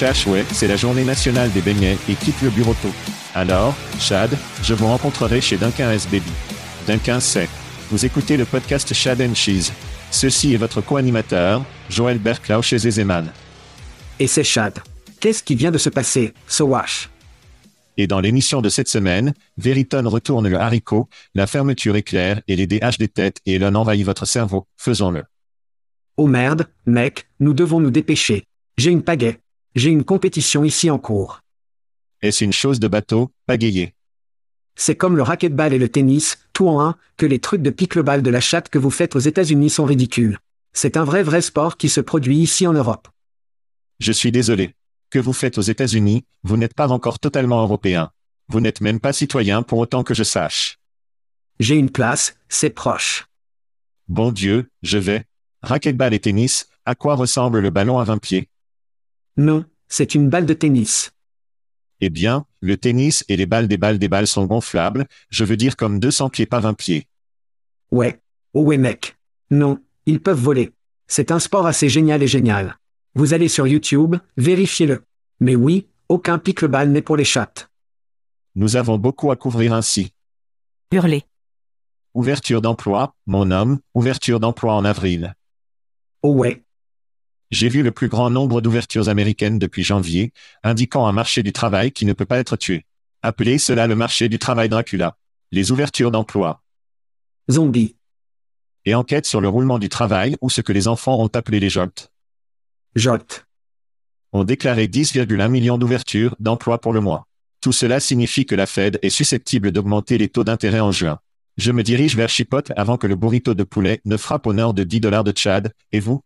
Chachouet, c'est la journée nationale des beignets et quitte le bureau tôt. Alors, Chad, je vous rencontrerai chez Duncan S. Baby. Duncan c'est. Vous écoutez le podcast Chad and Cheese. Ceci est votre co-animateur, Joël Berklau chez Ezeman. Et c'est Chad. Qu'est-ce qui vient de se passer, Sowash Et dans l'émission de cette semaine, Veritone retourne le haricot, la fermeture éclair et les DH des têtes et l'un envahit votre cerveau. Faisons-le. Oh merde, mec, nous devons nous dépêcher. J'ai une pagaie. J'ai une compétition ici en cours. Est-ce une chose de bateau, pagayer? C'est comme le racquetball et le tennis, tout en un, que les trucs de pickleball de la chatte que vous faites aux États-Unis sont ridicules. C'est un vrai vrai sport qui se produit ici en Europe. Je suis désolé. Que vous faites aux États-Unis, vous n'êtes pas encore totalement européen. Vous n'êtes même pas citoyen pour autant que je sache. J'ai une place, c'est proche. Bon Dieu, je vais. Racquetball et tennis, à quoi ressemble le ballon à 20 pieds? Non, c'est une balle de tennis. Eh bien, le tennis et les balles des balles des balles sont gonflables, je veux dire comme 200 pieds pas 20 pieds. Ouais. Oh ouais mec. Non, ils peuvent voler. C'est un sport assez génial et génial. Vous allez sur YouTube, vérifiez-le. Mais oui, aucun pickleball n'est pour les chattes. Nous avons beaucoup à couvrir ainsi. Hurler. Ouverture d'emploi, mon homme, ouverture d'emploi en avril. Oh ouais. J'ai vu le plus grand nombre d'ouvertures américaines depuis janvier, indiquant un marché du travail qui ne peut pas être tué. Appelez cela le marché du travail Dracula. Les ouvertures d'emploi. Zombie. Et enquête sur le roulement du travail ou ce que les enfants ont appelé les JOLT. Jot. ont déclaré 10,1 millions d'ouvertures d'emplois pour le mois. Tout cela signifie que la Fed est susceptible d'augmenter les taux d'intérêt en juin. Je me dirige vers Chipotle avant que le burrito de poulet ne frappe au nord de 10 dollars de Tchad, et vous?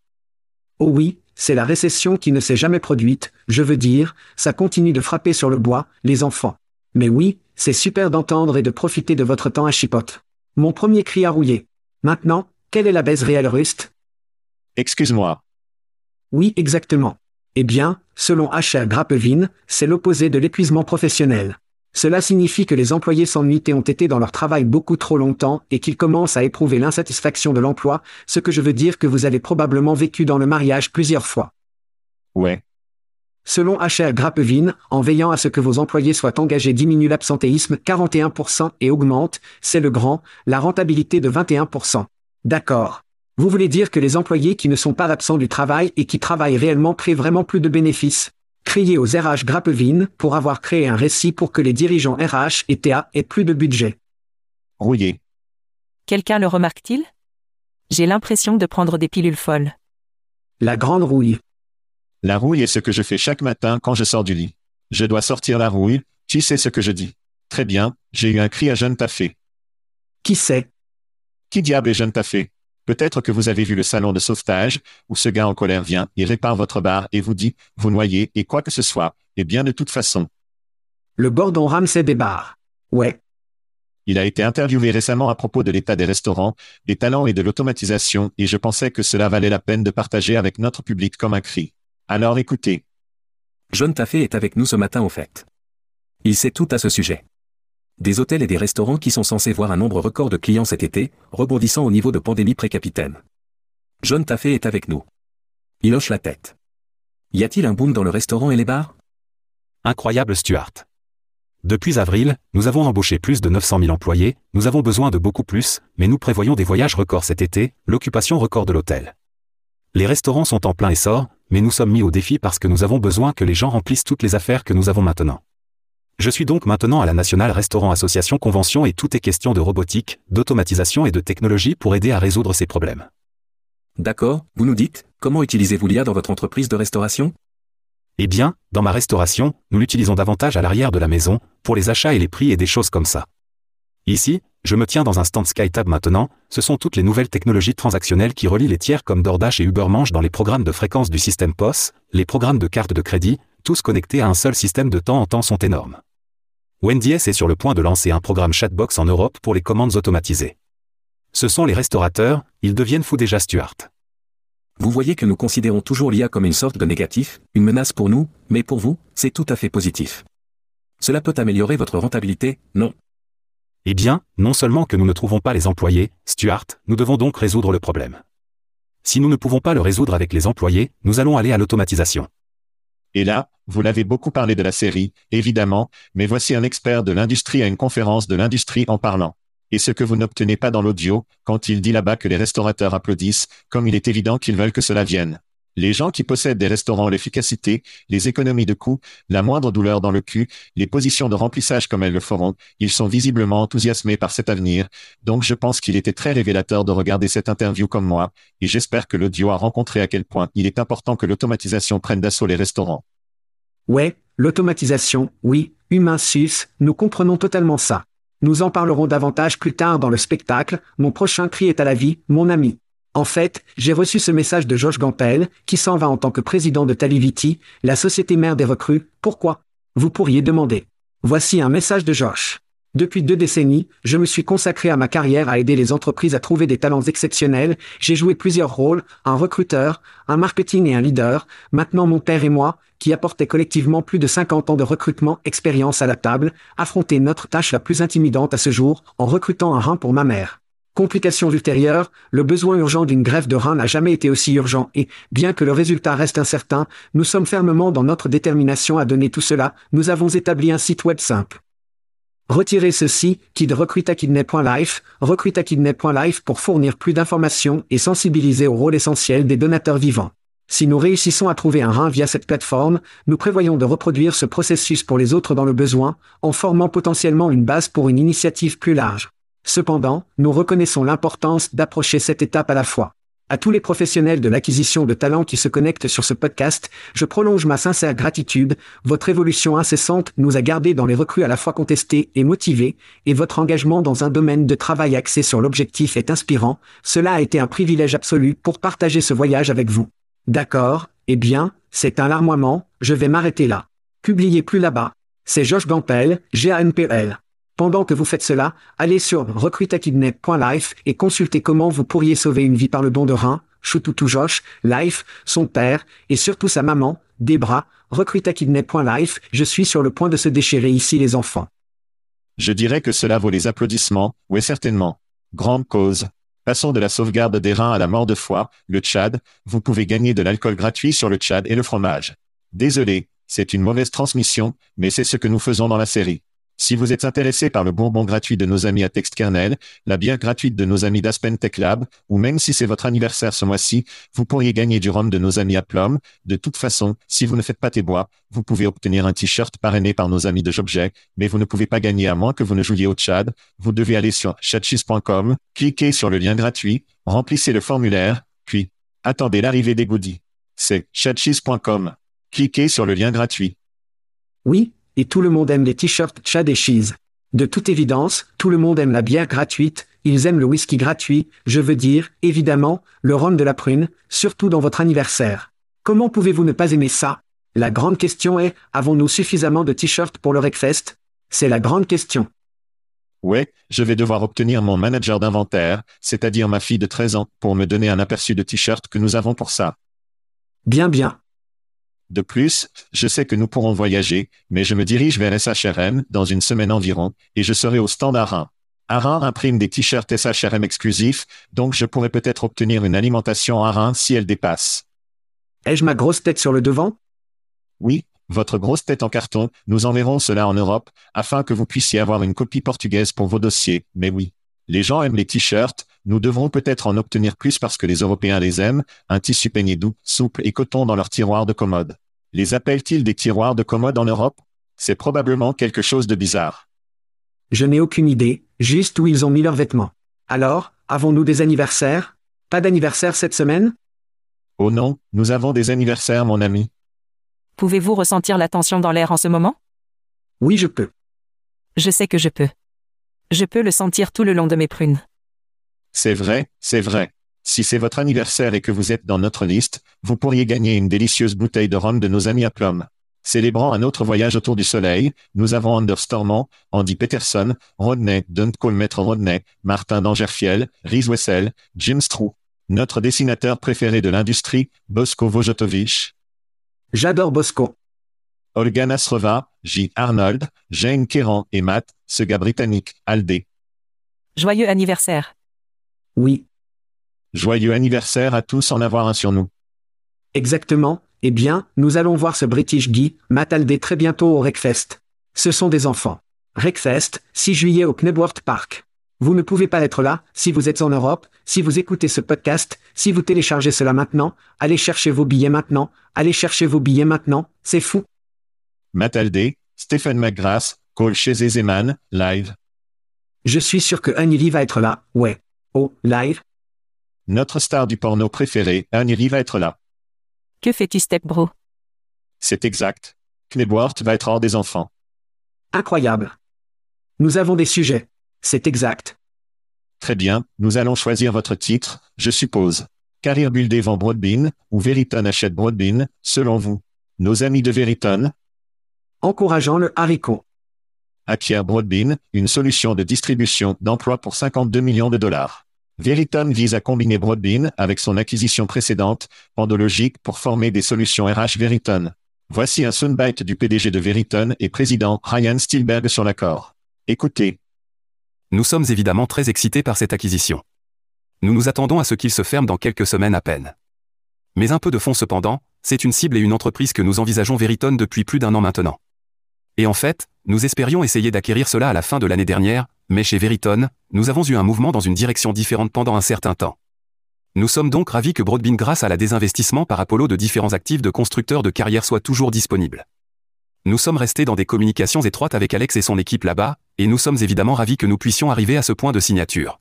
Oh oui, c'est la récession qui ne s'est jamais produite, je veux dire, ça continue de frapper sur le bois, les enfants. Mais oui, c'est super d'entendre et de profiter de votre temps à chipote. Mon premier cri à rouiller. Maintenant, quelle est la baisse réelle rust Excuse-moi. Oui, exactement. Eh bien, selon HR Grappevin, c'est l'opposé de l'épuisement professionnel. Cela signifie que les employés s'ennuient et ont été dans leur travail beaucoup trop longtemps et qu'ils commencent à éprouver l'insatisfaction de l'emploi, ce que je veux dire que vous avez probablement vécu dans le mariage plusieurs fois. Ouais. Selon HR Grappevin, en veillant à ce que vos employés soient engagés diminue l'absentéisme 41% et augmente, c'est le grand, la rentabilité de 21%. D'accord. Vous voulez dire que les employés qui ne sont pas absents du travail et qui travaillent réellement créent vraiment plus de bénéfices? Criez aux RH Grappevin pour avoir créé un récit pour que les dirigeants RH et TA aient plus de budget. Rouillé. Quelqu'un le remarque-t-il? J'ai l'impression de prendre des pilules folles. La grande rouille. La rouille est ce que je fais chaque matin quand je sors du lit. Je dois sortir la rouille, tu sais ce que je dis? Très bien, j'ai eu un cri à jeune taffé. Qui sait Qui diable est jeune taffé? Peut-être que vous avez vu le salon de sauvetage, où ce gars en colère vient et répare votre bar et vous dit, vous noyez et quoi que ce soit, et bien de toute façon. Le Gordon Ramsay des bars. Ouais. Il a été interviewé récemment à propos de l'état des restaurants, des talents et de l'automatisation, et je pensais que cela valait la peine de partager avec notre public comme un cri. Alors écoutez. John Taffé est avec nous ce matin au fait. Il sait tout à ce sujet. Des hôtels et des restaurants qui sont censés voir un nombre record de clients cet été, rebondissant au niveau de pandémie pré-capitaine. John Taffé est avec nous. Il hoche la tête. Y a-t-il un boom dans le restaurant et les bars? Incroyable Stuart. Depuis avril, nous avons embauché plus de 900 000 employés, nous avons besoin de beaucoup plus, mais nous prévoyons des voyages records cet été, l'occupation record de l'hôtel. Les restaurants sont en plein essor, mais nous sommes mis au défi parce que nous avons besoin que les gens remplissent toutes les affaires que nous avons maintenant. Je suis donc maintenant à la National Restaurant Association Convention et tout est question de robotique, d'automatisation et de technologie pour aider à résoudre ces problèmes. D'accord, vous nous dites, comment utilisez-vous l'IA dans votre entreprise de restauration? Eh bien, dans ma restauration, nous l'utilisons davantage à l'arrière de la maison, pour les achats et les prix et des choses comme ça. Ici, je me tiens dans un stand SkyTab maintenant, ce sont toutes les nouvelles technologies transactionnelles qui relient les tiers comme DoorDash et Ubermanche dans les programmes de fréquence du système POS, les programmes de carte de crédit, tous connectés à un seul système de temps en temps sont énormes. WendyS est sur le point de lancer un programme chatbox en Europe pour les commandes automatisées. Ce sont les restaurateurs, ils deviennent fous déjà Stuart. Vous voyez que nous considérons toujours l'IA comme une sorte de négatif, une menace pour nous, mais pour vous, c'est tout à fait positif. Cela peut améliorer votre rentabilité, non? Eh bien, non seulement que nous ne trouvons pas les employés, Stuart, nous devons donc résoudre le problème. Si nous ne pouvons pas le résoudre avec les employés, nous allons aller à l'automatisation. Et là, vous l'avez beaucoup parlé de la série, évidemment, mais voici un expert de l'industrie à une conférence de l'industrie en parlant. Et ce que vous n'obtenez pas dans l'audio, quand il dit là-bas que les restaurateurs applaudissent, comme il est évident qu'ils veulent que cela vienne. Les gens qui possèdent des restaurants l'efficacité, les économies de coûts, la moindre douleur dans le cul, les positions de remplissage comme elles le feront, ils sont visiblement enthousiasmés par cet avenir, donc je pense qu'il était très révélateur de regarder cette interview comme moi, et j'espère que l'audio a rencontré à quel point il est important que l'automatisation prenne d'assaut les restaurants. Ouais, l'automatisation, oui, humain sus, nous comprenons totalement ça. Nous en parlerons davantage plus tard dans le spectacle, mon prochain cri est à la vie, mon ami. En fait, j'ai reçu ce message de Josh Gampel, qui s'en va en tant que président de Taliviti, la société mère des recrues. Pourquoi? Vous pourriez demander. Voici un message de Josh. Depuis deux décennies, je me suis consacré à ma carrière à aider les entreprises à trouver des talents exceptionnels. J'ai joué plusieurs rôles, un recruteur, un marketing et un leader. Maintenant mon père et moi, qui apportaient collectivement plus de 50 ans de recrutement expérience à la table, affronter notre tâche la plus intimidante à ce jour, en recrutant un rein pour ma mère. Complications ultérieures, le besoin urgent d'une greffe de rein n'a jamais été aussi urgent et, bien que le résultat reste incertain, nous sommes fermement dans notre détermination à donner tout cela, nous avons établi un site web simple. Retirez ceci, kidrecruitakidney.life, recruitakidney.life pour fournir plus d'informations et sensibiliser au rôle essentiel des donateurs vivants. Si nous réussissons à trouver un rein via cette plateforme, nous prévoyons de reproduire ce processus pour les autres dans le besoin, en formant potentiellement une base pour une initiative plus large. Cependant, nous reconnaissons l'importance d'approcher cette étape à la fois. À tous les professionnels de l'acquisition de talents qui se connectent sur ce podcast, je prolonge ma sincère gratitude. Votre évolution incessante nous a gardés dans les recrues à la fois contestés et motivés, et votre engagement dans un domaine de travail axé sur l'objectif est inspirant. Cela a été un privilège absolu pour partager ce voyage avec vous. D'accord, eh bien, c'est un larmoiement, je vais m'arrêter là. Publiez plus là-bas. C'est Josh Gampel, GANPL. Pendant que vous faites cela, allez sur recruitakidney.life et consultez comment vous pourriez sauver une vie par le don de rein, Choutoutou Josh, Life, son père, et surtout sa maman, Debra, recruitakidney.life, je suis sur le point de se déchirer ici les enfants. Je dirais que cela vaut les applaudissements, oui certainement. Grande cause. Passons de la sauvegarde des reins à la mort de foie, le Tchad, vous pouvez gagner de l'alcool gratuit sur le Tchad et le fromage. Désolé, c'est une mauvaise transmission, mais c'est ce que nous faisons dans la série. Si vous êtes intéressé par le bonbon gratuit de nos amis à TextKernel, la bière gratuite de nos amis d'Aspen Tech Lab, ou même si c'est votre anniversaire ce mois-ci, vous pourriez gagner du rhum de nos amis à Plum. De toute façon, si vous ne faites pas tes bois, vous pouvez obtenir un t-shirt parrainé par nos amis de Jobjet, mais vous ne pouvez pas gagner à moins que vous ne jouiez au Tchad. Vous devez aller sur chatchis.com, cliquez sur le lien gratuit, remplissez le formulaire, puis attendez l'arrivée des goodies. C'est chatchis.com. Cliquez sur le lien gratuit. Oui, et tout le monde aime les t-shirts Chad et Cheese. De toute évidence, tout le monde aime la bière gratuite, Ils aiment le whisky gratuit, je veux dire, évidemment, le rhum de la prune, surtout dans votre anniversaire. Comment pouvez-vous ne pas aimer ça? La grande question est, avons-nous suffisamment de t-shirts pour le Wreckfest? C'est la grande question. Ouais, je vais devoir obtenir mon manager d'inventaire, c'est-à-dire ma fille de 13 ans, pour me donner un aperçu de t-shirts que nous avons pour ça. Bien bien. De plus, je sais que nous pourrons voyager, mais je me dirige vers SHRM dans une semaine environ, et je serai au stand Arin. Arin imprime des t-shirts SHRM exclusifs, donc je pourrais peut-être obtenir une alimentation Arin si elle dépasse. Ai-je ma grosse tête sur le devant? Oui, votre grosse tête en carton, nous enverrons cela en Europe, afin que vous puissiez avoir une copie portugaise pour vos dossiers, mais oui. Les gens aiment les t-shirts, nous devrons peut-être en obtenir plus parce que les Européens les aiment, un tissu peigné doux, souple et coton dans leurs tiroirs de commode. Les appellent-ils des tiroirs de commode en Europe? C'est probablement quelque chose de bizarre. Je n'ai aucune idée, juste où ils ont mis leurs vêtements. Alors, avons-nous des anniversaires? Pas d'anniversaire cette semaine? Oh non, nous avons des anniversaires, mon ami. Pouvez-vous ressentir la tension dans l'air en ce moment? Oui, je peux. Je sais que je peux. Je peux le sentir tout le long de mes prunes. C'est vrai, c'est vrai. Si c'est votre anniversaire et que vous êtes dans notre liste, vous pourriez gagner une délicieuse bouteille de rhum de nos amis à Plum. Célébrant un autre voyage autour du soleil, nous avons Anders Stormont, Andy Peterson, Rodney, Duncole Maître Rodney, Martin Dangerfiel, Rhys Wessel, Jim Strou. Notre dessinateur préféré de l'industrie, Bosko Vojotovich. J'adore Bosco. Olga Nasrova, J. Arnold, Jane Kéran et Matt, ce gars britannique, Aldé. Joyeux anniversaire. Oui, Joyeux anniversaire à tous en avoir un sur nous. exactement. Eh bien, nous allons voir ce British Guy, Matt Aldé très bientôt au Wreckfest. Ce sont des enfants. Wreckfest, 6 juillet au Knebworth Park. Vous ne pouvez pas être là, si vous êtes en Europe, si vous écoutez ce podcast, si vous téléchargez cela maintenant, allez chercher vos billets maintenant, allez chercher vos billets maintenant, c'est fou. Matt Aldé, Stephen McGrath, Cole Zeman, live. Je suis sûr que Annie va être là, ouais. Oh, live Notre star du porno préféré, Annie va être là. Que fais-tu, Step Bro C'est exact. Knebworth va être hors des enfants. Incroyable. Nous avons des sujets. C'est exact. Très bien, nous allons choisir votre titre, je suppose. Carrière Buildé vend Broadbean, ou Veriton achète Broadbean, selon vous? Nos amis de Veriton, Encourageant le haricot. Acquiert Broadbean, une solution de distribution d'emploi pour 52 millions de dollars. Veriton vise à combiner Broadbean avec son acquisition précédente, Pandologique, pour former des solutions RH Veriton. Voici un soundbite du PDG de Veriton et président Ryan Spielberg sur l'accord. Écoutez, Nous sommes évidemment très excités par cette acquisition. Nous nous attendons à ce qu'il se ferme dans quelques semaines à peine. Mais un peu de fond cependant, c'est une cible et une entreprise que nous envisageons Veriton depuis plus d'un an maintenant. Et en fait, nous espérions essayer d'acquérir cela à la fin de l'année dernière, mais chez Veriton, nous avons eu un mouvement dans une direction différente pendant un certain temps. Nous sommes donc ravis que Broadbean grâce à la désinvestissement par Apollo de différents actifs de constructeurs de carrière soit toujours disponible. Nous sommes restés dans des communications étroites avec Alex et son équipe là-bas, et nous sommes évidemment ravis que nous puissions arriver à ce point de signature.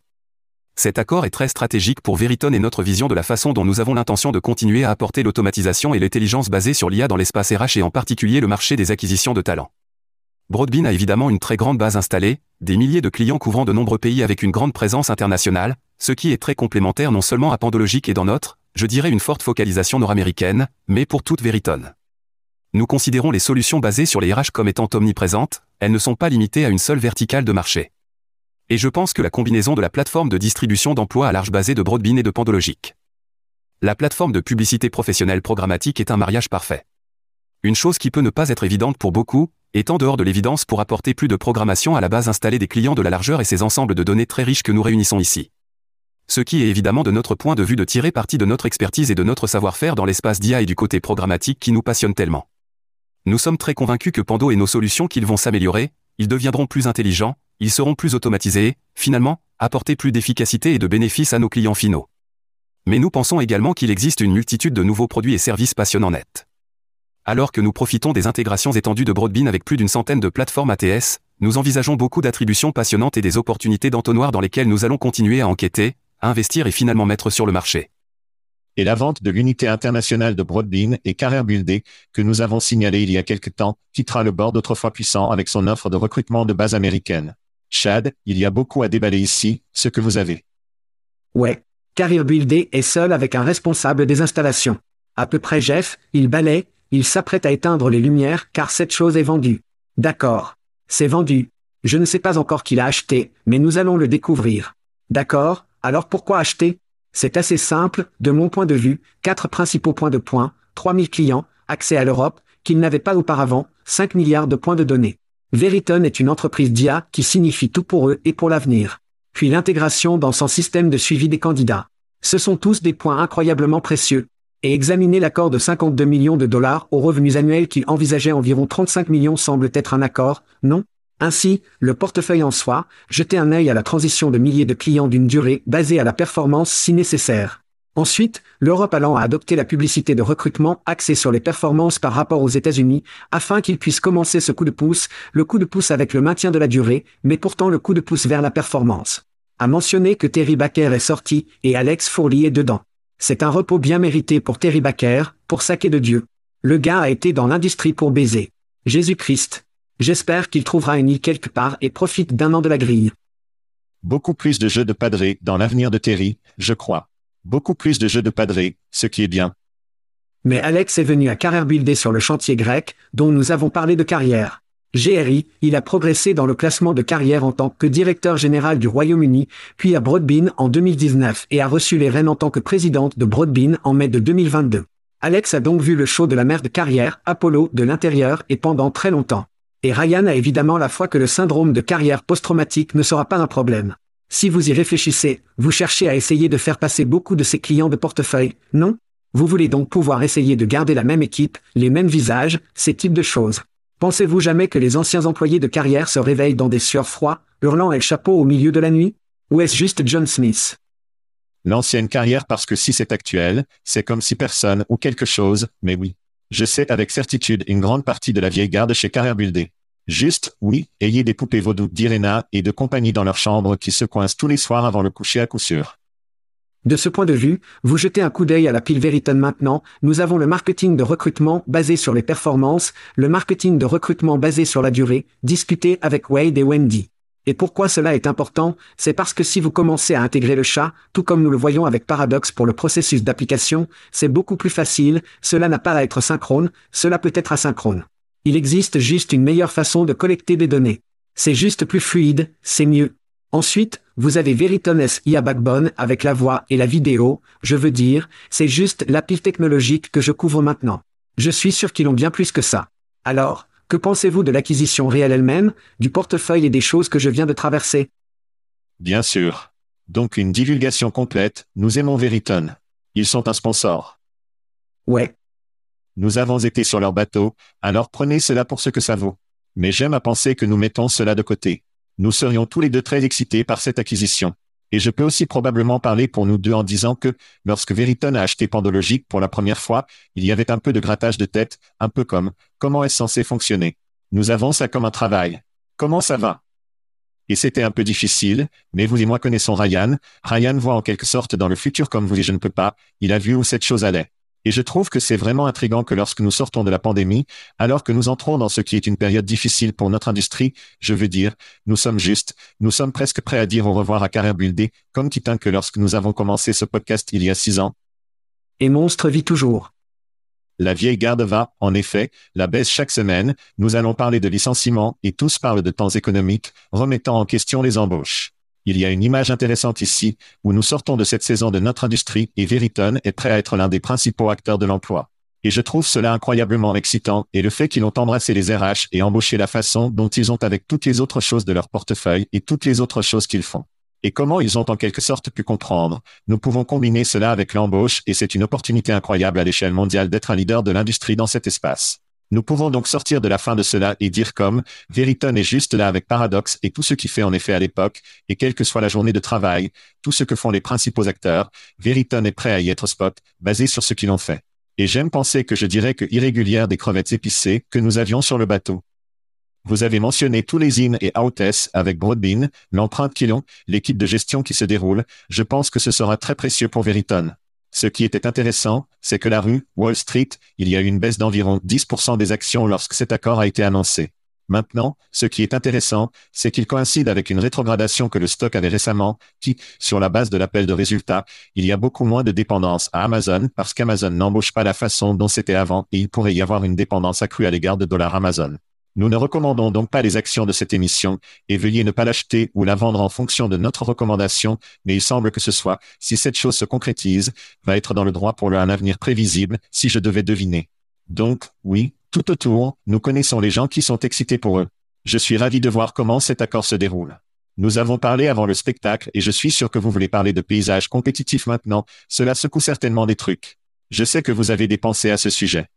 Cet accord est très stratégique pour Veriton et notre vision de la façon dont nous avons l'intention de continuer à apporter l'automatisation et l'intelligence basée sur l'IA dans l'espace RH et en particulier le marché des acquisitions de talents. Broadbean a évidemment une très grande base installée, des milliers de clients couvrant de nombreux pays avec une grande présence internationale, ce qui est très complémentaire non seulement à Pandologique et dans notre, je dirais une forte focalisation nord-américaine, mais pour toute Veriton. Nous considérons les solutions basées sur les RH comme étant omniprésentes, elles ne sont pas limitées à une seule verticale de marché. Et je pense que la combinaison de la plateforme de distribution d'emploi à large basée de Broadbean et de Pandologique. La plateforme de publicité professionnelle programmatique est un mariage parfait. Une chose qui peut ne pas être évidente pour beaucoup, étant dehors de l'évidence pour apporter plus de programmation à la base installée des clients de la largeur et ces ensembles de données très riches que nous réunissons ici. Ce qui est évidemment de notre point de vue de tirer parti de notre expertise et de notre savoir-faire dans l'espace d'IA et du côté programmatique qui nous passionne tellement. Nous sommes très convaincus que Pando et nos solutions qu'ils vont s'améliorer, ils deviendront plus intelligents, ils seront plus automatisés et, finalement, apporter plus d'efficacité et de bénéfices à nos clients finaux. Mais nous pensons également qu'il existe une multitude de nouveaux produits et services passionnants nets. Alors que nous profitons des intégrations étendues de Broadbean avec plus d'une centaine de plateformes ATS, nous envisageons beaucoup d'attributions passionnantes et des opportunités d'entonnoir dans lesquelles nous allons continuer à enquêter, à investir et finalement mettre sur le marché. et la vente de l'unité internationale de Broadbean et Carrière Buildé, que nous avons signalé il y a quelque temps, quittera le board autrefois puissant avec son offre de recrutement de base américaine. Chad, il y a beaucoup à déballer ici, ce que vous avez. Ouais. Carrier Buildé est seul avec un responsable des installations. À peu près Jeff, il balaie, il s'apprête à éteindre les lumières car cette chose est vendue. D'accord. C'est vendu. Je ne sais pas encore qui l'a acheté, mais nous allons le découvrir. D'accord, alors pourquoi acheter? C'est assez simple, de mon point de vue, quatre principaux points de points, 3000 clients, accès à l'Europe, qu'ils n'avaient pas auparavant, 5 milliards de points de données. Veriton est une entreprise d'IA qui signifie tout pour eux et pour l'avenir. Puis l'intégration dans son système de suivi des candidats. Ce sont tous des points incroyablement précieux. Et examiner l'accord de 52 millions de dollars aux revenus annuels qui envisageait environ 35 millions semble être un accord, non? Ainsi, le portefeuille en soi, jeter un œil à la transition de milliers de clients d'une durée basée à la performance si nécessaire. Ensuite, l'Europe allant à adopter la publicité de recrutement axée sur les performances par rapport aux États-Unis, afin qu'ils puissent commencer ce coup de pouce, le coup de pouce avec le maintien de la durée, mais pourtant le coup de pouce vers la performance. À mentionner que Terry Baker est sorti, et Alex Fourli est dedans. C'est un repos bien mérité pour Terry Baker, pour saquer de Dieu. Le gars a été dans l'industrie pour baiser. Jésus-Christ. J'espère qu'il trouvera une île quelque part et profite d'un an de la grille. Beaucoup plus de jeux de padré dans l'avenir de Terry, je crois. Beaucoup plus de jeux de padré, ce qui est bien. Mais Alex est venu à Carrière Buildé sur le chantier grec, dont nous avons parlé de carrière. GRI, il a progressé dans le classement de carrière en tant que directeur général du Royaume-Uni, puis à Broadbean en 2019 et a reçu les rênes en tant que présidente de Broadbean en mai de 2022. Alex a donc vu le show de la mère de carrière, Apollo, de l'intérieur et pendant très longtemps. Et Ryan a évidemment la foi que le syndrome de carrière post-traumatique ne sera pas un problème. Si vous y réfléchissez, vous cherchez à essayer de faire passer beaucoup de ces clients de portefeuille, non? Vous voulez donc pouvoir essayer de garder la même équipe, les mêmes visages, ces types de choses. Pensez-vous jamais que les anciens employés de carrière se réveillent dans des sueurs froids, hurlant et le chapeau au milieu de la nuit? Ou est-ce juste John Smith? L'ancienne carrière parce que si c'est actuel, c'est comme si personne ou quelque chose, mais oui. Je sais avec certitude une grande partie de la vieille garde chez Carrière Buildé. Juste, oui, ayez des poupées vaudou d'Irena et de compagnie dans leur chambre qui se coincent tous les soirs avant le coucher à coup sûr. De ce point de vue, vous jetez un coup d'œil à la pile Veriton maintenant, nous avons le marketing de recrutement basé sur les performances, le marketing de recrutement basé sur la durée, discuté avec Wade et Wendy. Et pourquoi cela est important? C'est parce que si vous commencez à intégrer le chat, tout comme nous le voyons avec Paradox pour le processus d'application, c'est beaucoup plus facile, cela n'a pas à être synchrone, cela peut être asynchrone. Il existe juste une meilleure façon de collecter des données. C'est juste plus fluide, c'est mieux. Ensuite, vous avez Veritones IA Backbone avec la voix et la vidéo, je veux dire, c'est juste la pile technologique que je couvre maintenant. Je suis sûr qu'ils ont bien plus que ça. Alors, que pensez-vous de l'acquisition réelle elle-même, du portefeuille et des choses que je viens de traverser? Bien sûr. Donc une divulgation complète, nous aimons Veriton. Ils sont un sponsor. Ouais, Nous avons été sur leur bateau, alors prenez cela pour ce que ça vaut. Mais j'aime à penser que nous mettons cela de côté. Nous serions tous les deux très excités par cette acquisition. Et je peux aussi probablement parler pour nous deux en disant que, lorsque Veriton a acheté Pandologic pour la première fois, il y avait un peu de grattage de tête, un peu comme, comment est-ce censé fonctionner? Nous avons ça comme un travail. Comment ça va? Et c'était un peu difficile, mais vous et moi connaissons Ryan. Ryan voit en quelque sorte dans le futur comme vous et je ne peux pas. Il a vu où cette chose allait. Et je trouve que c'est vraiment intriguant que lorsque nous sortons de la pandémie, alors que nous entrons dans ce qui est une période difficile pour notre industrie, je veux dire, nous sommes justes, nous sommes presque prêts à dire au revoir à Carrière Buildé, comme Titan que lorsque nous avons commencé ce podcast il y a six ans. et Monstre vit toujours. La vieille garde va, en effet, la baisse chaque semaine, nous allons parler de licenciements et tous parlent de temps économiques, remettant en question les embauches. Il y a une image intéressante ici, où nous sortons de cette saison de notre industrie et Veriton est prêt à être l'un des principaux acteurs de l'emploi. Et je trouve cela incroyablement excitant, et le fait qu'ils ont embrassé les RH et embauché la façon dont ils ont avec toutes les autres choses de leur portefeuille et toutes les autres choses qu'ils font. Et comment ils ont en quelque sorte pu comprendre. Nous pouvons combiner cela avec l'embauche et c'est une opportunité incroyable à l'échelle mondiale d'être un leader de l'industrie dans cet espace. Nous pouvons donc sortir de la fin de cela et dire comme, Veriton est juste là avec Paradox et tout ce qui fait en effet à l'époque, et quelle que soit la journée de travail, tout ce que font les principaux acteurs, Veriton est prêt à y être spot, basé sur ce qu'ils ont fait. Et j'aime penser que je dirais que irrégulière des crevettes épicées que nous avions sur le bateau. Vous avez mentionné tous les in et outs avec Broadbean, l'empreinte qu'ils ont, l'équipe de gestion qui se déroule, je pense que ce sera très précieux pour Veriton. Ce qui était intéressant, c'est que la rue, Wall Street, il y a eu une baisse d'environ 10% des actions lorsque cet accord a été annoncé. Maintenant, ce qui est intéressant, c'est qu'il coïncide avec une rétrogradation que le stock avait récemment, qui, sur la base de l'appel de résultats, il y a beaucoup moins de dépendance à Amazon parce qu'Amazon n'embauche pas la façon dont c'était avant et il pourrait y avoir une dépendance accrue à l'égard de dollars Amazon. Nous ne recommandons donc pas les actions de cette émission, et veuillez ne pas l'acheter ou la vendre en fonction de notre recommandation, mais il semble que ce soit, si cette chose se concrétise, va être dans le droit pour un avenir prévisible, si je devais deviner. Donc, oui, tout autour, nous connaissons les gens qui sont excités pour eux. Je suis ravi de voir comment cet accord se déroule. Nous avons parlé avant le spectacle et je suis sûr que vous voulez parler de paysage compétitif maintenant, cela secoue certainement des trucs. Je sais que vous avez des pensées à ce sujet.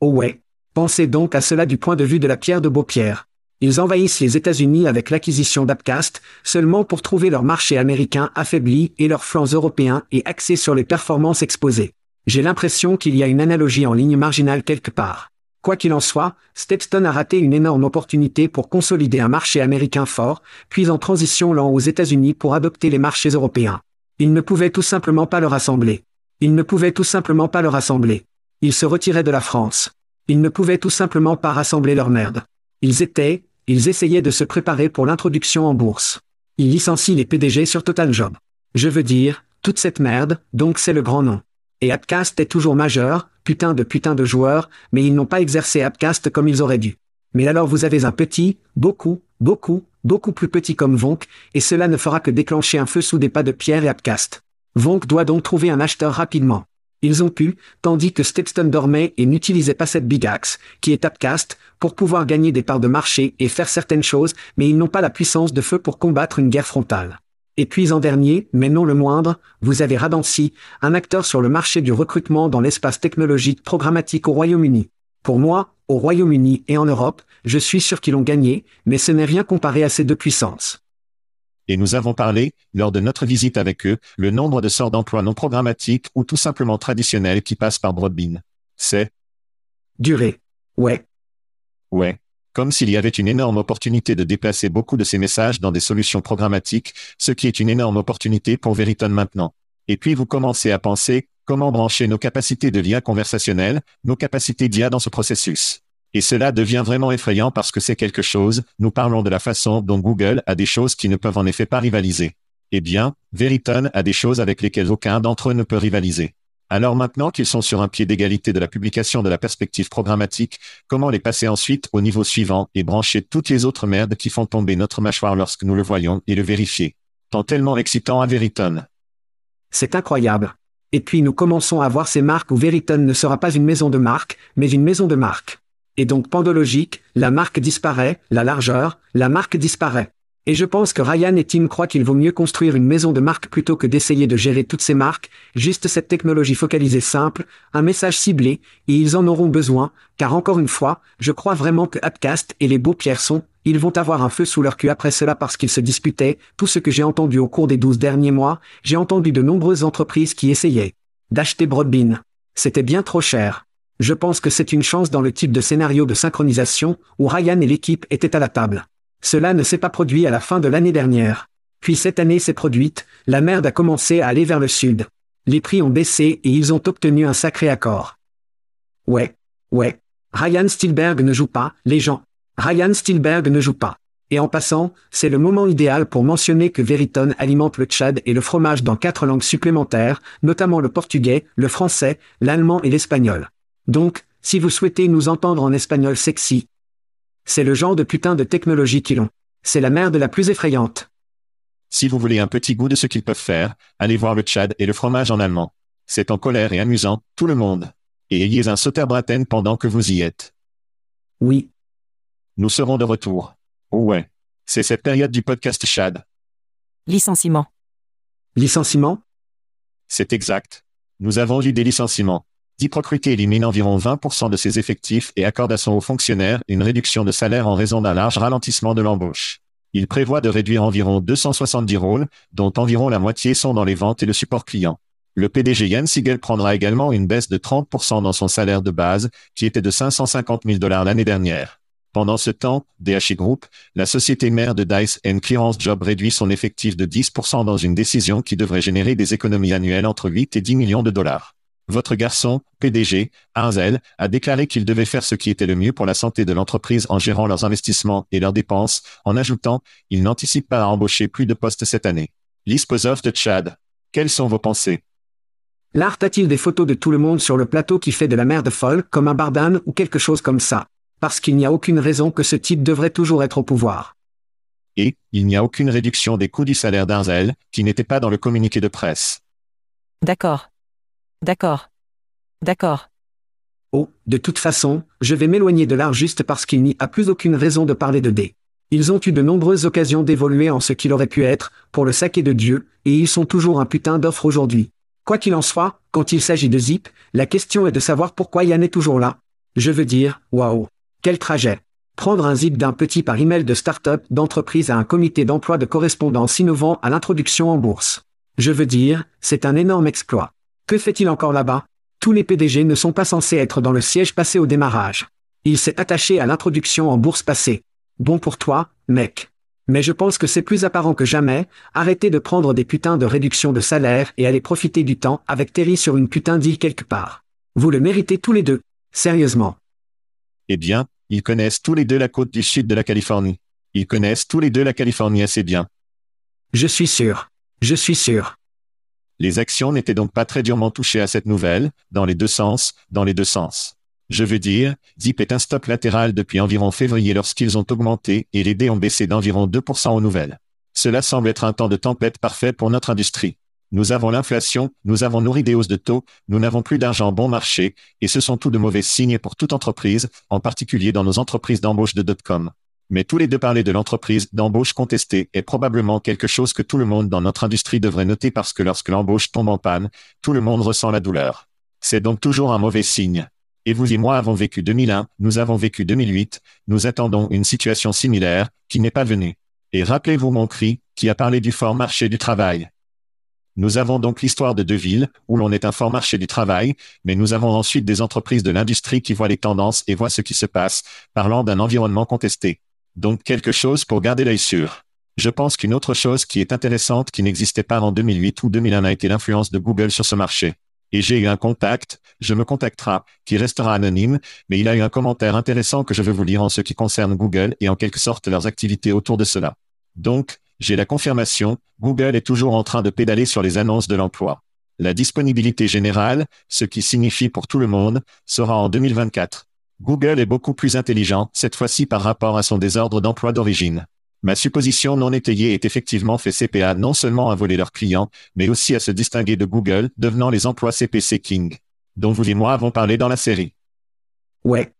Oh ouais. Pensez donc à cela du point de vue de la pierre de Beaupierre. Ils envahissent les États-Unis avec l'acquisition d'Apcast, seulement pour trouver leur marché américain affaibli et leurs flancs européens et axés sur les performances exposées. J'ai l'impression qu'il y a une analogie en ligne marginale quelque part. Quoi qu'il en soit, Stepstone a raté une énorme opportunité pour consolider un marché américain fort, puis en transition lent aux États-Unis pour adopter les marchés européens. Il ne pouvait tout simplement pas le rassembler. Il ne pouvait tout simplement pas le rassembler. Ils se retiraient de la France. Ils ne pouvaient tout simplement pas rassembler leur merde. Ils étaient, ils essayaient de se préparer pour l'introduction en bourse. Ils licencient les PDG sur Total Job. Je veux dire, toute cette merde, donc c'est le grand nom. Et Appcast est toujours majeur, putain de putain de joueurs, mais ils n'ont pas exercé Appcast comme ils auraient dû. Mais alors vous avez un petit, beaucoup, beaucoup, beaucoup plus petit comme Vonk, et cela ne fera que déclencher un feu sous des pas de pierre et Appcast. Vonk doit donc trouver un acheteur rapidement. Ils ont pu, tandis que Stepstone dormait et n'utilisait pas cette big axe, qui est Appcast, pour pouvoir gagner des parts de marché et faire certaines choses, mais ils n'ont pas la puissance de feu pour combattre une guerre frontale. Et puis en dernier, mais non le moindre, vous avez Radancy, un acteur sur le marché du recrutement dans l'espace technologique programmatique au Royaume-Uni. Pour moi, au Royaume-Uni et en Europe, je suis sûr qu'ils ont gagné, mais ce n'est rien comparé à ces deux puissances et nous avons parlé, lors de notre visite avec eux, le nombre de sortes d'emplois non programmatiques ou tout simplement traditionnels qui passent par Broadbean. C'est Durée. Ouais. Ouais. Comme s'il y avait une énorme opportunité de déplacer beaucoup de ces messages dans des solutions programmatiques, ce qui est une énorme opportunité pour Veriton maintenant. Et puis vous commencez à penser, comment brancher nos capacités de lien conversationnel, nos capacités d'IA dans ce processus. Et cela devient vraiment effrayant parce que c'est quelque chose, nous parlons de la façon dont Google a des choses qui ne peuvent en effet pas rivaliser. Eh bien, Veriton a des choses avec lesquelles aucun d'entre eux ne peut rivaliser. Alors maintenant qu'ils sont sur un pied d'égalité de la publication de la perspective programmatique, comment les passer ensuite au niveau suivant et brancher toutes les autres merdes qui font tomber notre mâchoire lorsque nous le voyons et le vérifier? Tant tellement excitant à Veriton. C'est incroyable. Et puis nous commençons à voir ces marques où Veriton ne sera pas une maison de marque, mais une maison de marque. Et donc pandologique, la marque disparaît, la largeur, la marque disparaît. Et je pense que Ryan et Tim croient qu'il vaut mieux construire une maison de marque plutôt que d'essayer de gérer toutes ces marques, juste cette technologie focalisée simple, un message ciblé, et ils en auront besoin, car encore une fois, je crois vraiment que Upcast et les beaux pierres sont, ils vont avoir un feu sous leur cul après cela parce qu'ils se disputaient, tout ce que j'ai entendu au cours des douze derniers mois, j'ai entendu de nombreuses entreprises qui essayaient d'acheter Broadbean. C'était bien trop cher. Je pense que c'est une chance dans le type de scénario de synchronisation où Ryan et l'équipe étaient à la table. Cela ne s'est pas produit à la fin de l'année dernière. Puis cette année s'est produite, la merde a commencé à aller vers le sud. Les prix ont baissé et ils ont obtenu un sacré accord. Ouais. Ouais. Ryan Spielberg ne joue pas, les gens. Ryan Spielberg ne joue pas. Et en passant, c'est le moment idéal pour mentionner que Veriton alimente le Tchad et le fromage dans quatre langues supplémentaires, notamment le portugais, le français, l'allemand et l'espagnol. Donc, si vous souhaitez nous entendre en espagnol sexy, c'est le genre de putain de technologie qu'ils ont. C'est la merde la plus effrayante. Si vous voulez un petit goût de ce qu'ils peuvent faire, allez voir le Tchad et le fromage en allemand. C'est en colère et amusant, tout le monde. Et ayez un sauterbraten pendant que vous y êtes. Oui. Nous serons de retour. Oh ouais. C'est cette période du podcast Chad. Licenciement. Licenciement? C'est exact. Nous avons eu des licenciements. Diprocruité élimine environ 20% de ses effectifs et accorde à son haut fonctionnaire une réduction de salaire en raison d'un large ralentissement de l'embauche. Il prévoit de réduire environ 270 rôles, dont environ la moitié sont dans les ventes et le support client. Le PDG Yann Siegel prendra également une baisse de 30% dans son salaire de base, qui était de 550 000 dollars l'année dernière. Pendant ce temps, DHI Group, la société mère de Dice Clearance Job réduit son effectif de 10% dans une décision qui devrait générer des économies annuelles entre 8 et 10 millions de dollars. Votre garçon, PDG, Arzel, a déclaré qu'il devait faire ce qui était le mieux pour la santé de l'entreprise en gérant leurs investissements et leurs dépenses, en ajoutant, il n'anticipe pas à embaucher plus de postes cette année. L'Isposov de Chad. Quelles sont vos pensées? L'art a-t-il des photos de tout le monde sur le plateau qui fait de la merde folle, comme un bardane ou quelque chose comme ça? Parce qu'il n'y a aucune raison que ce type devrait toujours être au pouvoir. Et, il n'y a aucune réduction des coûts du salaire d'Arzel, qui n'était pas dans le communiqué de presse. D'accord. D'accord. D'accord. Oh, de toute façon, je vais m'éloigner de l'art juste parce qu'il n'y a plus aucune raison de parler de D. Ils ont eu de nombreuses occasions d'évoluer en ce qu'il aurait pu être, pour le saquer de Dieu, et ils sont toujours un putain d'offre aujourd'hui. Quoi qu'il en soit, quand il s'agit de Zip, la question est de savoir pourquoi Yann est toujours là. Je veux dire, waouh. Quel trajet. Prendre un zip d'un petit par email de start-up d'entreprise à un comité d'emploi de correspondance innovant à l'introduction en bourse. Je veux dire, c'est un énorme exploit. Que fait-il encore là-bas? Tous les PDG ne sont pas censés être dans le siège passé au démarrage. Il s'est attaché à l'introduction en bourse passée. Bon pour toi, mec. Mais je pense que c'est plus apparent que jamais, arrêtez de prendre des putains de réductions de salaire et allez profiter du temps avec Terry sur une putain d'île quelque part. Vous le méritez tous les deux. Sérieusement. Eh bien, ils connaissent tous les deux la côte du sud de la Californie. Ils connaissent tous les deux la Californie assez bien. Je suis sûr. Je suis sûr. Les actions n'étaient donc pas très durement touchées à cette nouvelle, dans les deux sens, dans les deux sens. Je veux dire, Zip est un stop latéral depuis environ février lorsqu'ils ont augmenté et les dés ont baissé d'environ 2% aux nouvelles. Cela semble être un temps de tempête parfait pour notre industrie. Nous avons l'inflation, nous avons nourri des hausses de taux, nous n'avons plus d'argent bon marché, et ce sont tous de mauvais signes pour toute entreprise, en particulier dans nos entreprises d'embauche de dot-com. Mais tous les deux parler de l'entreprise d'embauche contestée est probablement quelque chose que tout le monde dans notre industrie devrait noter parce que lorsque l'embauche tombe en panne, tout le monde ressent la douleur. C'est donc toujours un mauvais signe. Et vous et moi avons vécu 2001, nous avons vécu 2008, nous attendons une situation similaire, qui n'est pas venue. Et rappelez-vous mon cri, qui a parlé du fort marché du travail. Nous avons donc l'histoire de Deville, où l'on est un fort marché du travail, mais nous avons ensuite des entreprises de l'industrie qui voient les tendances et voient ce qui se passe, parlant d'un environnement contesté. Donc quelque chose pour garder l'œil sur. Je pense qu'une autre chose qui est intéressante qui n'existait pas en 2008 ou 2001 a été l'influence de Google sur ce marché et j'ai eu un contact, je me contactera, qui restera anonyme, mais il a eu un commentaire intéressant que je veux vous lire en ce qui concerne Google et en quelque sorte leurs activités autour de cela. Donc, j'ai la confirmation, Google est toujours en train de pédaler sur les annonces de l'emploi. La disponibilité générale, ce qui signifie pour tout le monde, sera en 2024. Google est beaucoup plus intelligent, cette fois-ci par rapport à son désordre d'emploi d'origine. Ma supposition non étayée est effectivement fait CPA non seulement à voler leurs clients, mais aussi à se distinguer de Google, devenant les emplois CPC King, dont vous et moi avons parlé dans la série. Ouais.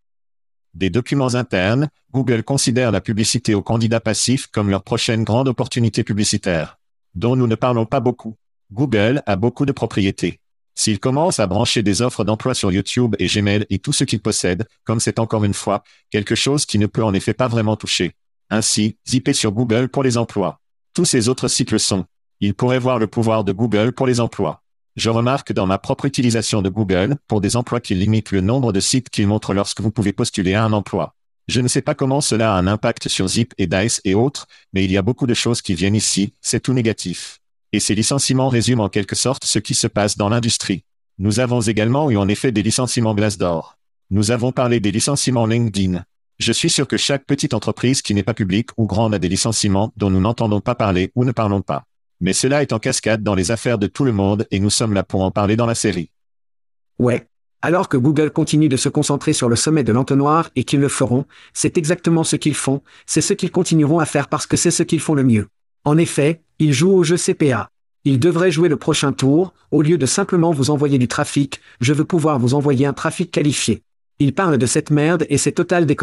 Des documents internes, Google considère la publicité aux candidats passifs comme leur prochaine grande opportunité publicitaire, dont nous ne parlons pas beaucoup. Google a beaucoup de propriétés. S'il commence à brancher des offres d'emploi sur YouTube et Gmail et tout ce qu'il possède, comme c'est encore une fois, quelque chose qui ne peut en effet pas vraiment toucher, ainsi, zipper sur Google pour les emplois. Tous ces autres sites le sont. Il pourrait voir le pouvoir de Google pour les emplois. Je remarque dans ma propre utilisation de Google, pour des emplois qui limitent le nombre de sites qu'il montre lorsque vous pouvez postuler à un emploi. Je ne sais pas comment cela a un impact sur Zip et Dice et autres, mais il y a beaucoup de choses qui viennent ici, c'est tout négatif. Et ces licenciements résument en quelque sorte ce qui se passe dans l'industrie. Nous avons également eu en effet des licenciements Glassdoor. Nous avons parlé des licenciements LinkedIn. Je suis sûr que chaque petite entreprise qui n'est pas publique ou grande a des licenciements dont nous n'entendons pas parler ou ne parlons pas. Mais cela est en cascade dans les affaires de tout le monde et nous sommes là pour en parler dans la série. Ouais. Alors que Google continue de se concentrer sur le sommet de l'entonnoir et qu'ils le feront, c'est exactement ce qu'ils font, c'est ce qu'ils continueront à faire parce que c'est ce qu'ils font le mieux. En effet, ils jouent au jeu CPA. Ils devraient jouer le prochain tour, au lieu de simplement vous envoyer du trafic, je veux pouvoir vous envoyer un trafic qualifié. Ils parlent de cette merde et c'est total des.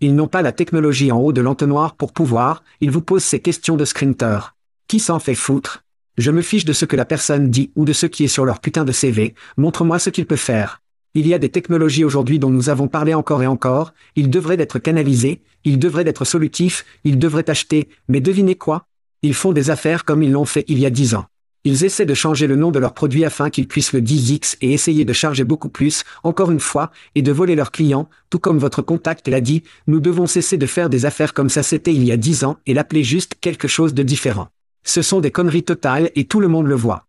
Ils n'ont pas la technologie en haut de l'entonnoir pour pouvoir, ils vous posent ces questions de scrinter. Qui s'en fait foutre? Je me fiche de ce que la personne dit ou de ce qui est sur leur putain de CV, montre-moi ce qu'il peut faire. Il y a des technologies aujourd'hui dont nous avons parlé encore et encore, ils devraient être canalisés, ils devraient être solutifs, ils devraient acheter, mais devinez quoi? Ils font des affaires comme ils l'ont fait il y a dix ans. Ils essaient de changer le nom de leur produit afin qu'ils puissent le 10x et essayer de charger beaucoup plus, encore une fois, et de voler leurs clients, tout comme votre contact l'a dit, nous devons cesser de faire des affaires comme ça c'était il y a 10 ans et l'appeler juste quelque chose de différent. Ce sont des conneries totales et tout le monde le voit.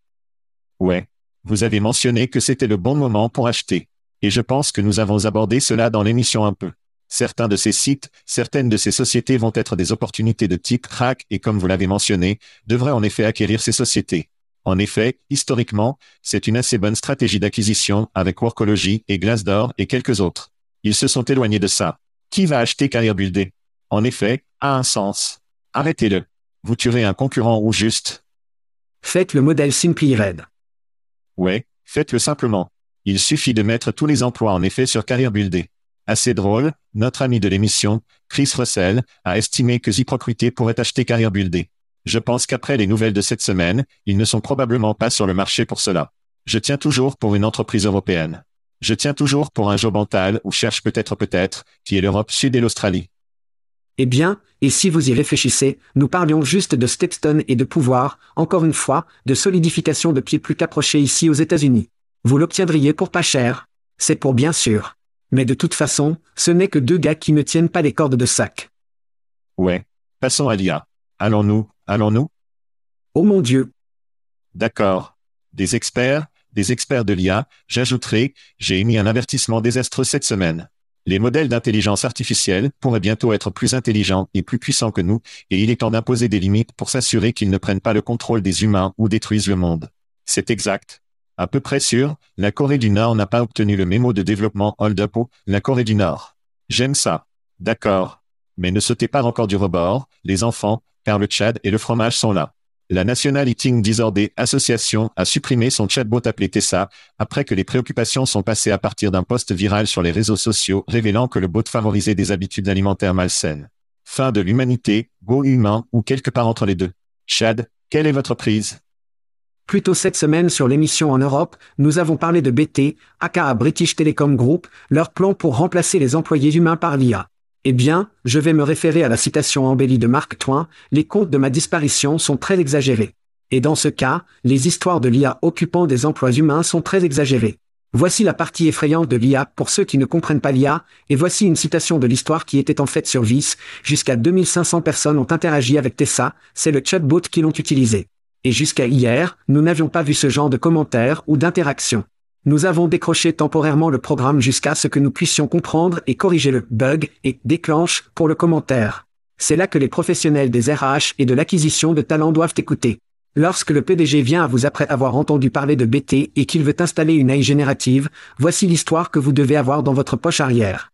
Ouais. Vous avez mentionné que c'était le bon moment pour acheter. Et je pense que nous avons abordé cela dans l'émission un peu. Certains de ces sites, certaines de ces sociétés vont être des opportunités de type crack et comme vous l'avez mentionné, devraient en effet acquérir ces sociétés. En effet, historiquement, c'est une assez bonne stratégie d'acquisition avec Workology et Glassdoor et quelques autres. Ils se sont éloignés de ça. Qui va acheter Carrier Builder En effet, a un sens. Arrêtez-le. Vous tuerez un concurrent ou juste. Faites le modèle Simply Red. Ouais, faites-le simplement. Il suffit de mettre tous les emplois en effet sur Carrier Builder. Assez drôle, notre ami de l'émission, Chris Russell, a estimé que Ziprocrité pourrait acheter Carrier Builder. Je pense qu'après les nouvelles de cette semaine, ils ne sont probablement pas sur le marché pour cela. Je tiens toujours pour une entreprise européenne. Je tiens toujours pour un job mental ou cherche peut-être peut-être, qui est l'Europe Sud et l'Australie. Eh bien, et si vous y réfléchissez, nous parlions juste de Stepstone et de pouvoir, encore une fois, de solidification de pieds plus qu'approchés ici aux États-Unis. Vous l'obtiendriez pour pas cher. C'est pour bien sûr. Mais de toute façon, ce n'est que deux gars qui ne tiennent pas les cordes de sac. Ouais. Passons à l'IA. Allons-nous, allons-nous? Oh mon Dieu. D'accord. Des experts, des experts de l'IA, j'ajouterai, j'ai émis un avertissement désastreux cette semaine. Les modèles d'intelligence artificielle pourraient bientôt être plus intelligents et plus puissants que nous, et il est temps d'imposer des limites pour s'assurer qu'ils ne prennent pas le contrôle des humains ou détruisent le monde. C'est exact. À peu près sûr, la Corée du Nord n'a pas obtenu le mémo de développement Hold Up la Corée du Nord. J'aime ça. D'accord. Mais ne sautez pas encore du rebord, les enfants, car le Tchad et le fromage sont là. La National Eating Disorder Association a supprimé son chatbot appelé Tessa, après que les préoccupations sont passées à partir d'un post viral sur les réseaux sociaux révélant que le bot favorisait des habitudes alimentaires malsaines. Fin de l'humanité, go humain ou quelque part entre les deux. Chad, quelle est votre prise? Plus tôt cette semaine sur l'émission en Europe, nous avons parlé de BT, aka British Telecom Group, leur plan pour remplacer les employés humains par l'IA. Eh bien, je vais me référer à la citation embellie de Mark Twain, les contes de ma disparition sont très exagérés. Et dans ce cas, les histoires de l'IA occupant des emplois humains sont très exagérées. Voici la partie effrayante de l'IA pour ceux qui ne comprennent pas l'IA, et voici une citation de l'histoire qui était en fait sur Vice, jusqu'à 2500 personnes ont interagi avec Tessa, c'est le chatbot qui l'ont utilisé. Et jusqu'à hier, nous n'avions pas vu ce genre de commentaires ou d'interaction. Nous avons décroché temporairement le programme jusqu'à ce que nous puissions comprendre et corriger le bug et déclenche pour le commentaire. C'est là que les professionnels des RH et de l'acquisition de talents doivent écouter. Lorsque le PDG vient à vous après avoir entendu parler de BT et qu'il veut installer une AI générative, voici l'histoire que vous devez avoir dans votre poche arrière.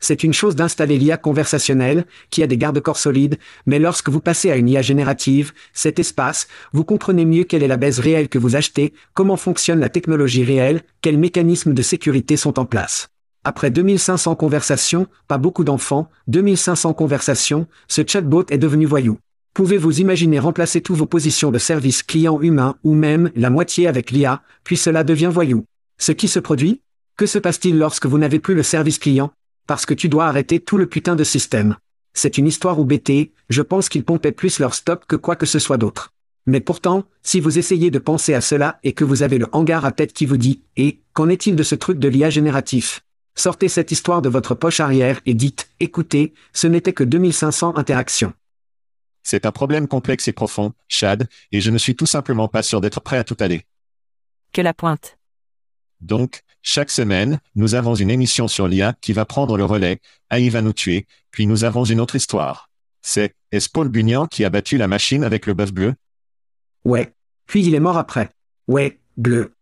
C'est une chose d'installer l'IA conversationnelle, qui a des garde-corps solides, mais lorsque vous passez à une IA générative, cet espace, vous comprenez mieux quelle est la baisse réelle que vous achetez, comment fonctionne la technologie réelle, quels mécanismes de sécurité sont en place. Après 2500 conversations, pas beaucoup d'enfants, 2500 conversations, ce chatbot est devenu voyou. Pouvez-vous imaginer remplacer tous vos positions de service client humain ou même la moitié avec l'IA, puis cela devient voyou. Ce qui se produit? Que se passe-t-il lorsque vous n'avez plus le service client? Parce que tu dois arrêter tout le putain de système. C'est une histoire où BT, je pense qu'ils pompaient plus leur stock que quoi que ce soit d'autre. Mais pourtant, si vous essayez de penser à cela et que vous avez le hangar à tête qui vous dit « Et, qu'en est-il de ce truc de l'IA génératif ?» Sortez cette histoire de votre poche arrière et dites « Écoutez, ce n'était que 2500 interactions. » C'est un problème complexe et profond, Chad, et je ne suis tout simplement pas sûr d'être prêt à tout aller. Que la pointe. Donc, chaque semaine, nous avons une émission sur l'IA qui va prendre le relais, AI va nous tuer, puis nous avons une autre histoire. C'est, est-ce Paul Bunyan qui a battu la machine avec le bœuf bleu? Ouais. Puis il est mort après. Ouais, bleu.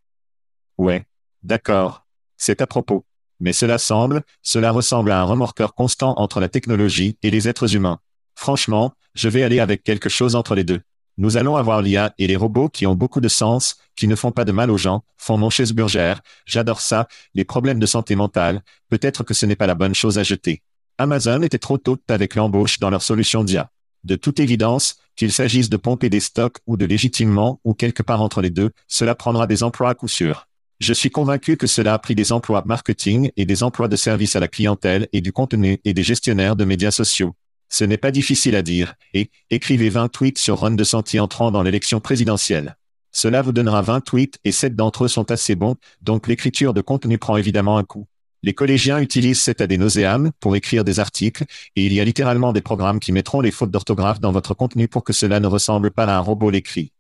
Ouais. D'accord. C'est à propos. Mais cela semble, cela ressemble à un remorqueur constant entre la technologie et les êtres humains. Franchement, je vais aller avec quelque chose entre les deux. Nous allons avoir l'IA et les robots qui ont beaucoup de sens, qui ne font pas de mal aux gens, font mon Burger, j'adore ça, les problèmes de santé mentale, peut-être que ce n'est pas la bonne chose à jeter. Amazon était trop tôt avec l'embauche dans leur solution d'IA. De toute évidence, qu'il s'agisse de pomper des stocks ou de légitimement ou quelque part entre les deux, cela prendra des emplois à coup sûr. Je suis convaincu que cela a pris des emplois marketing et des emplois de service à la clientèle et du contenu et des gestionnaires de médias sociaux. Ce n'est pas difficile à dire, et écrivez 20 tweets sur Ron DeSantis entrant dans l'élection présidentielle. Cela vous donnera 20 tweets et 7 d'entre eux sont assez bons, donc l'écriture de contenu prend évidemment un coup. Les collégiens utilisent cet ad nauseam pour écrire des articles, et il y a littéralement des programmes qui mettront les fautes d'orthographe dans votre contenu pour que cela ne ressemble pas à un robot l'écrit.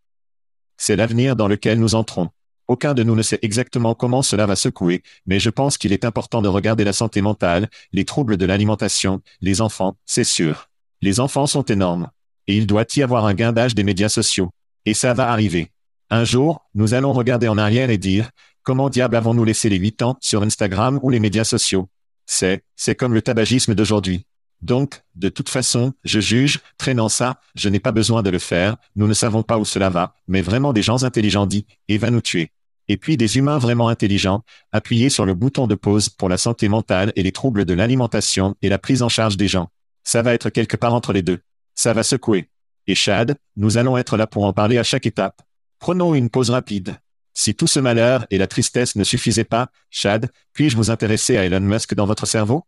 C'est l'avenir dans lequel nous entrons. Aucun de nous ne sait exactement comment cela va secouer, mais je pense qu'il est important de regarder la santé mentale, les troubles de l'alimentation, les enfants, c'est sûr. Les enfants sont énormes. Et il doit y avoir un gain d'âge des médias sociaux. Et ça va arriver. Un jour, nous allons regarder en arrière et dire, comment diable avons-nous laissé les 8 ans sur Instagram ou les médias sociaux? C'est, c'est comme le tabagisme d'aujourd'hui. Donc, de toute façon, je juge, traînant ça, je n'ai pas besoin de le faire, nous ne savons pas où cela va, mais vraiment des gens intelligents disent, et va nous tuer. Et puis des humains vraiment intelligents, appuyez sur le bouton de pause pour la santé mentale et les troubles de l'alimentation et la prise en charge des gens. Ça va être quelque part entre les deux. Ça va secouer. Et Chad, nous allons être là pour en parler à chaque étape. Prenons une pause rapide. Si tout ce malheur et la tristesse ne suffisaient pas, Chad, puis-je vous intéresser à Elon Musk dans votre cerveau?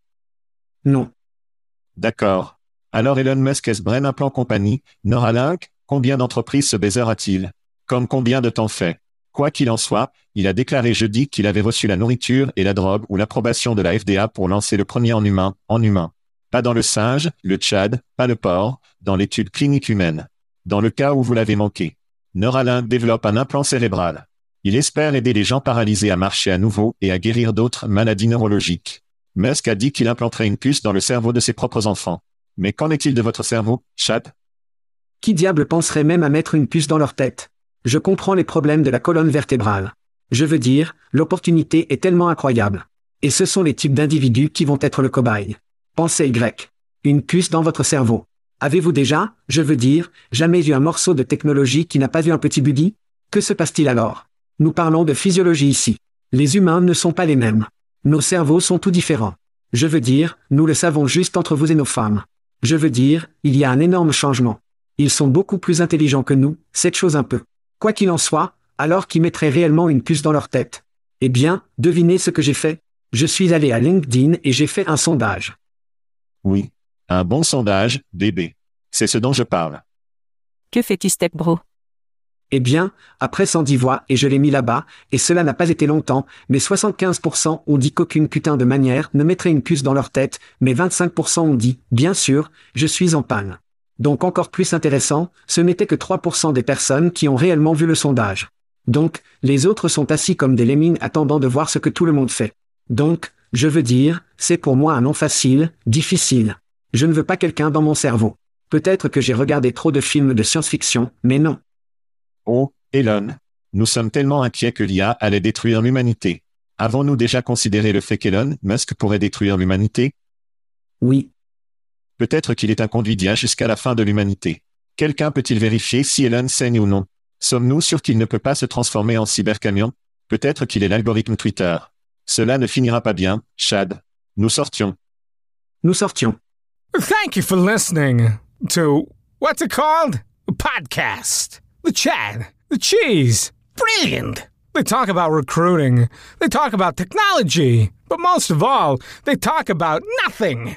Non. D'accord. Alors Elon Musk est Brain Implant Company, Neuralink, combien d'entreprises ce baiser a-t-il Comme combien de temps fait? Quoi qu'il en soit, il a déclaré jeudi qu'il avait reçu la nourriture et la drogue ou l'approbation de la FDA pour lancer le premier en humain, en humain. Pas dans le singe, le Tchad, pas le porc, dans l'étude clinique humaine. Dans le cas où vous l'avez manqué. Neuralink développe un implant cérébral. Il espère aider les gens paralysés à marcher à nouveau et à guérir d'autres maladies neurologiques. Musk a dit qu'il implanterait une puce dans le cerveau de ses propres enfants. Mais qu'en est-il de votre cerveau, Chad Qui diable penserait même à mettre une puce dans leur tête? Je comprends les problèmes de la colonne vertébrale. Je veux dire, l'opportunité est tellement incroyable. Et ce sont les types d'individus qui vont être le cobaye. Pensez Y. Une puce dans votre cerveau. Avez-vous déjà, je veux dire, jamais vu un morceau de technologie qui n'a pas vu un petit buggy? Que se passe-t-il alors? Nous parlons de physiologie ici. Les humains ne sont pas les mêmes. Nos cerveaux sont tout différents. Je veux dire, nous le savons juste entre vous et nos femmes. Je veux dire, il y a un énorme changement. Ils sont beaucoup plus intelligents que nous, cette chose un peu. Quoi qu'il en soit, alors qu'ils mettraient réellement une puce dans leur tête. Eh bien, devinez ce que j'ai fait Je suis allé à LinkedIn et j'ai fait un sondage. Oui. Un bon sondage, bébé. C'est ce dont je parle. Que fais-tu, Step Bro? Eh bien, après 110 voix et je l'ai mis là-bas, et cela n'a pas été longtemps, mais 75% ont dit qu'aucune putain de manière ne mettrait une puce dans leur tête, mais 25% ont dit, bien sûr, je suis en panne. Donc encore plus intéressant, ce n'était que 3% des personnes qui ont réellement vu le sondage. Donc, les autres sont assis comme des lemmings attendant de voir ce que tout le monde fait. Donc, je veux dire, c'est pour moi un nom facile, difficile. Je ne veux pas quelqu'un dans mon cerveau. Peut-être que j'ai regardé trop de films de science-fiction, mais non. Oh, Elon. Nous sommes tellement inquiets que l'IA allait détruire l'humanité. Avons-nous déjà considéré le fait qu'Elon Musk pourrait détruire l'humanité? Oui. Peut-être qu'il est un conduit d'IA jusqu'à la fin de l'humanité. Quelqu'un peut-il vérifier si Elon saigne ou non? Sommes-nous sûrs qu'il ne peut pas se transformer en cybercamion? Peut-être qu'il est l'algorithme Twitter. Cela ne finira pas bien, Chad. Nous sortions. Nous sortions. Thank you for listening to what's it called? A podcast. The Chad. The Cheese. Brilliant. They talk about recruiting. They talk about technology. But most of all, they talk about nothing.